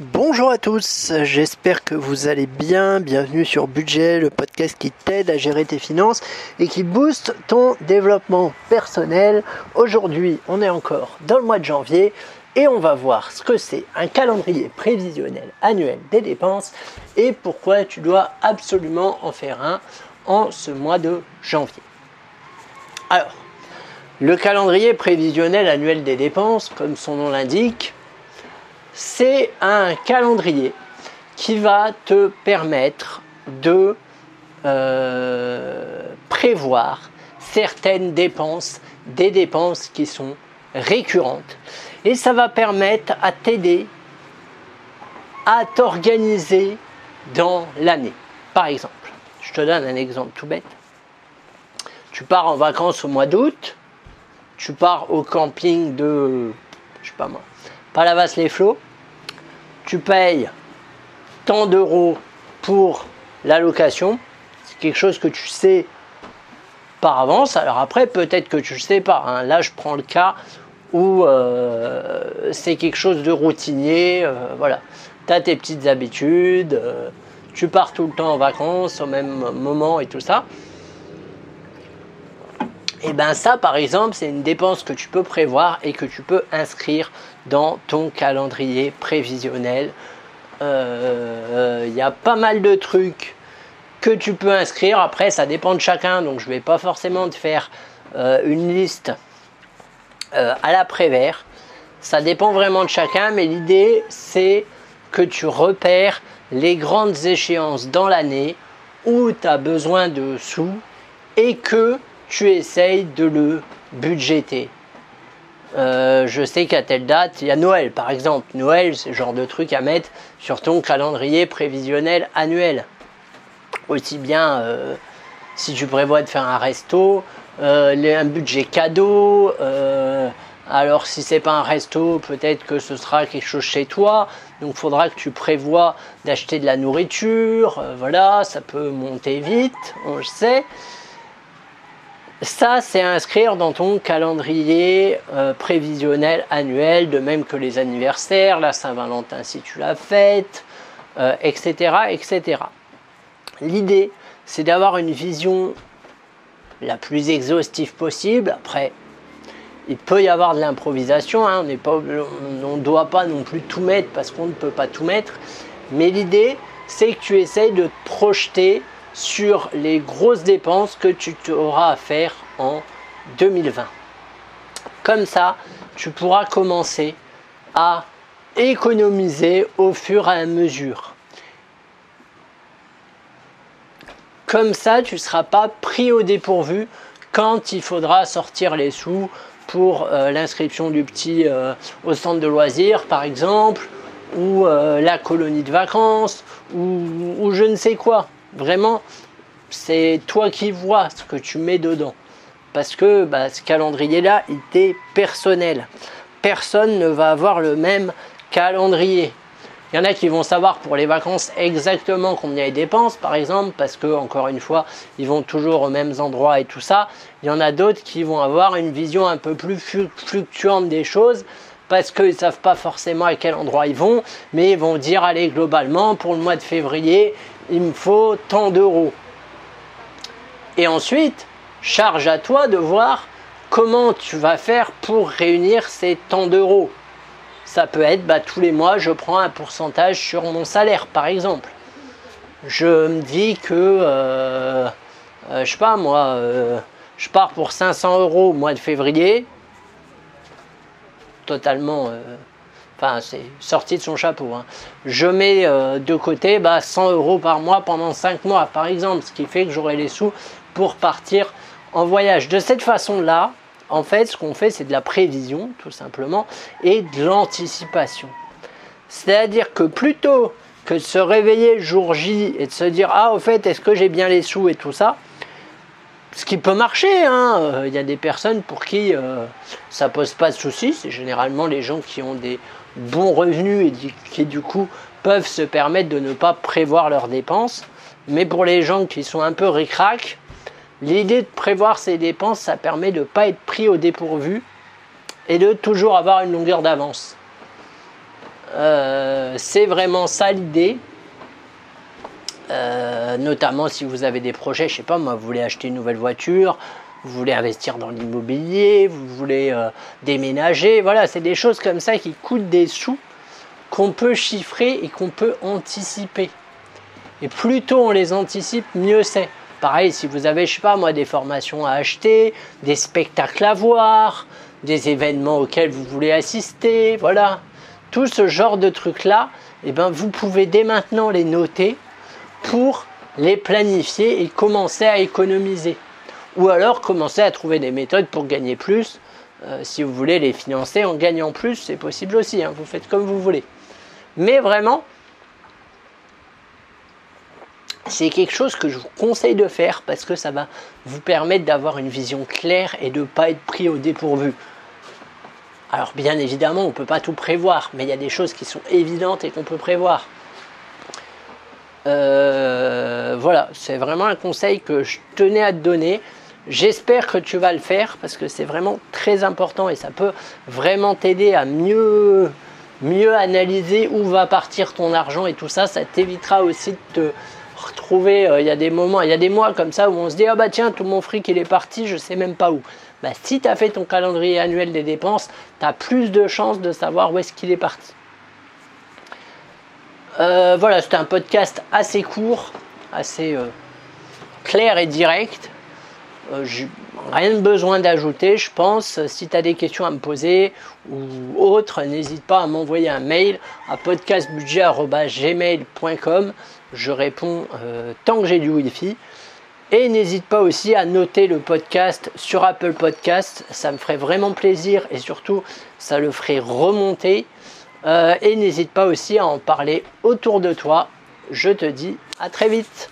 Bonjour à tous, j'espère que vous allez bien. Bienvenue sur Budget, le podcast qui t'aide à gérer tes finances et qui booste ton développement personnel. Aujourd'hui, on est encore dans le mois de janvier et on va voir ce que c'est un calendrier prévisionnel annuel des dépenses et pourquoi tu dois absolument en faire un en ce mois de janvier. Alors, le calendrier prévisionnel annuel des dépenses, comme son nom l'indique, c'est un calendrier qui va te permettre de euh, prévoir certaines dépenses, des dépenses qui sont récurrentes. Et ça va permettre à t'aider à t'organiser dans l'année. Par exemple, je te donne un exemple tout bête. Tu pars en vacances au mois d'août, tu pars au camping de, je sais pas moi, Palavas-les-Flots, tu payes tant d'euros pour la location. C'est quelque chose que tu sais par avance. Alors après, peut-être que tu ne sais pas. Hein. Là, je prends le cas où euh, c'est quelque chose de routinier. Euh, voilà, tu as tes petites habitudes. Euh, tu pars tout le temps en vacances au même moment et tout ça. Et bien ça, par exemple, c'est une dépense que tu peux prévoir et que tu peux inscrire dans ton calendrier prévisionnel. Il euh, y a pas mal de trucs que tu peux inscrire. Après, ça dépend de chacun, donc je ne vais pas forcément te faire euh, une liste euh, à la Prévert. Ça dépend vraiment de chacun, mais l'idée, c'est que tu repères les grandes échéances dans l'année où tu as besoin de sous et que tu essayes de le budgéter. Euh, je sais qu'à telle date, il y a Noël par exemple. Noël, c'est le genre de truc à mettre sur ton calendrier prévisionnel annuel. Aussi bien euh, si tu prévois de faire un resto, euh, un budget cadeau. alors si c'est pas un resto, peut-être que ce sera quelque chose chez toi. Donc il faudra que tu prévois d'acheter de la nourriture. voilà, ça peut monter vite, on le sait. Ça, c'est inscrire dans ton calendrier euh, prévisionnel annuel, de même que les anniversaires, la Saint-Valentin si tu l'as faite, etc., euh, etc. L'idée, c'est d'avoir une vision la plus exhaustive possible. Après, il peut y avoir de l'improvisation, hein. on ne doit pas non plus tout mettre parce qu'on ne peut pas tout mettre. Mais l'idée, c'est que tu essayes de te projeter sur les grosses dépenses que tu auras à faire en 2020. Comme ça, tu pourras commencer à économiser au fur et à mesure. Comme ça, tu ne seras pas pris au dépourvu quand il faudra sortir les sous pour euh, l'inscription du petit euh, au centre de loisirs, par exemple, ou euh, la colonie de vacances, ou je ne sais quoi. Vraiment, c'est toi qui vois ce que tu mets dedans. Parce que bah, ce calendrier-là, il est personnel. Personne ne va avoir le même calendrier. Il y en a qui vont savoir pour les vacances exactement combien ils dépensent, par exemple, parce que, encore une fois, ils vont toujours aux mêmes endroits et tout ça. Il y en a d'autres qui vont avoir une vision un peu plus fluctuante des choses, parce qu'ils ne savent pas forcément à quel endroit ils vont, mais ils vont dire, allez, globalement, pour le mois de février, il me faut tant d'euros. Et ensuite, charge à toi de voir comment tu vas faire pour réunir ces tant d'euros. Ça peut être bah, tous les mois, je prends un pourcentage sur mon salaire, par exemple. Je me dis que, euh, euh je sais pas moi, euh, je pars pour 500 euros au mois de février, totalement euh, Enfin, c'est sorti de son chapeau. Hein. Je mets euh, de côté bah, 100 euros par mois pendant 5 mois, par exemple, ce qui fait que j'aurai les sous pour partir en voyage. De cette façon-là, en fait, ce qu'on fait, c'est de la prévision, tout simplement, et de l'anticipation. C'est-à-dire que plutôt que de se réveiller le jour J et de se dire Ah, au fait, est-ce que j'ai bien les sous et tout ça ce qui peut marcher, hein. il y a des personnes pour qui euh, ça pose pas de soucis, c'est généralement les gens qui ont des bons revenus et qui du coup peuvent se permettre de ne pas prévoir leurs dépenses. Mais pour les gens qui sont un peu ricrac, l'idée de prévoir ses dépenses, ça permet de ne pas être pris au dépourvu et de toujours avoir une longueur d'avance. c'est vraiment ça l'idée. Notamment si vous avez des projets, je sais pas moi, vous voulez acheter une nouvelle voiture, vous voulez investir dans l'immobilier, vous voulez déménager, voilà, c'est des choses comme ça qui coûtent des sous qu'on peut chiffrer et qu'on peut anticiper. Et plus tôt on les anticipe, mieux c'est. Pareil, si vous avez, je sais pas moi, des formations à acheter, des spectacles à voir, des événements auxquels vous voulez assister, voilà. Tout ce genre de trucs-là, eh ben, vous pouvez dès maintenant les noter pour les planifier et commencer à économiser. Ou alors commencer à trouver des méthodes pour gagner plus. Euh, si vous voulez les financer en gagnant plus, c'est possible aussi. Hein. vous faites comme vous voulez. Mais vraiment, c'est quelque chose que je vous conseille de faire parce que ça va vous permettre d'avoir une vision claire et de ne pas être pris au dépourvu. Alors bien évidemment, on ne peut pas tout prévoir, mais il y a des choses qui sont évidentes et qu'on peut prévoir. Euh, voilà, c'est vraiment un conseil que je tenais à te donner. J'espère que tu vas le faire parce que c'est vraiment très important et ça peut vraiment t'aider à mieux mieux analyser où va partir ton argent et tout ça, ça t'évitera aussi de te retrouver, euh, il y a des moments, il y a des mois comme ça où on se dit ah bah tiens tout mon fric il est parti, je sais même pas où. Bah, si tu as fait ton calendrier annuel des dépenses, tu as plus de chances de savoir où est-ce qu'il est parti. Euh, voilà, c'était un podcast assez court, assez euh, clair et direct. Euh, rien de besoin d'ajouter, je pense. Si tu as des questions à me poser ou autres, n'hésite pas à m'envoyer un mail à podcastbudget.gmail.com. Je réponds tant que j'ai du Wi-Fi. Et n'hésite pas aussi à noter le podcast sur Apple Podcast. Ça me ferait vraiment plaisir et surtout, ça le ferait remonter. Euh, et n'hésite pas aussi à en parler autour de toi. Je te dis à très vite.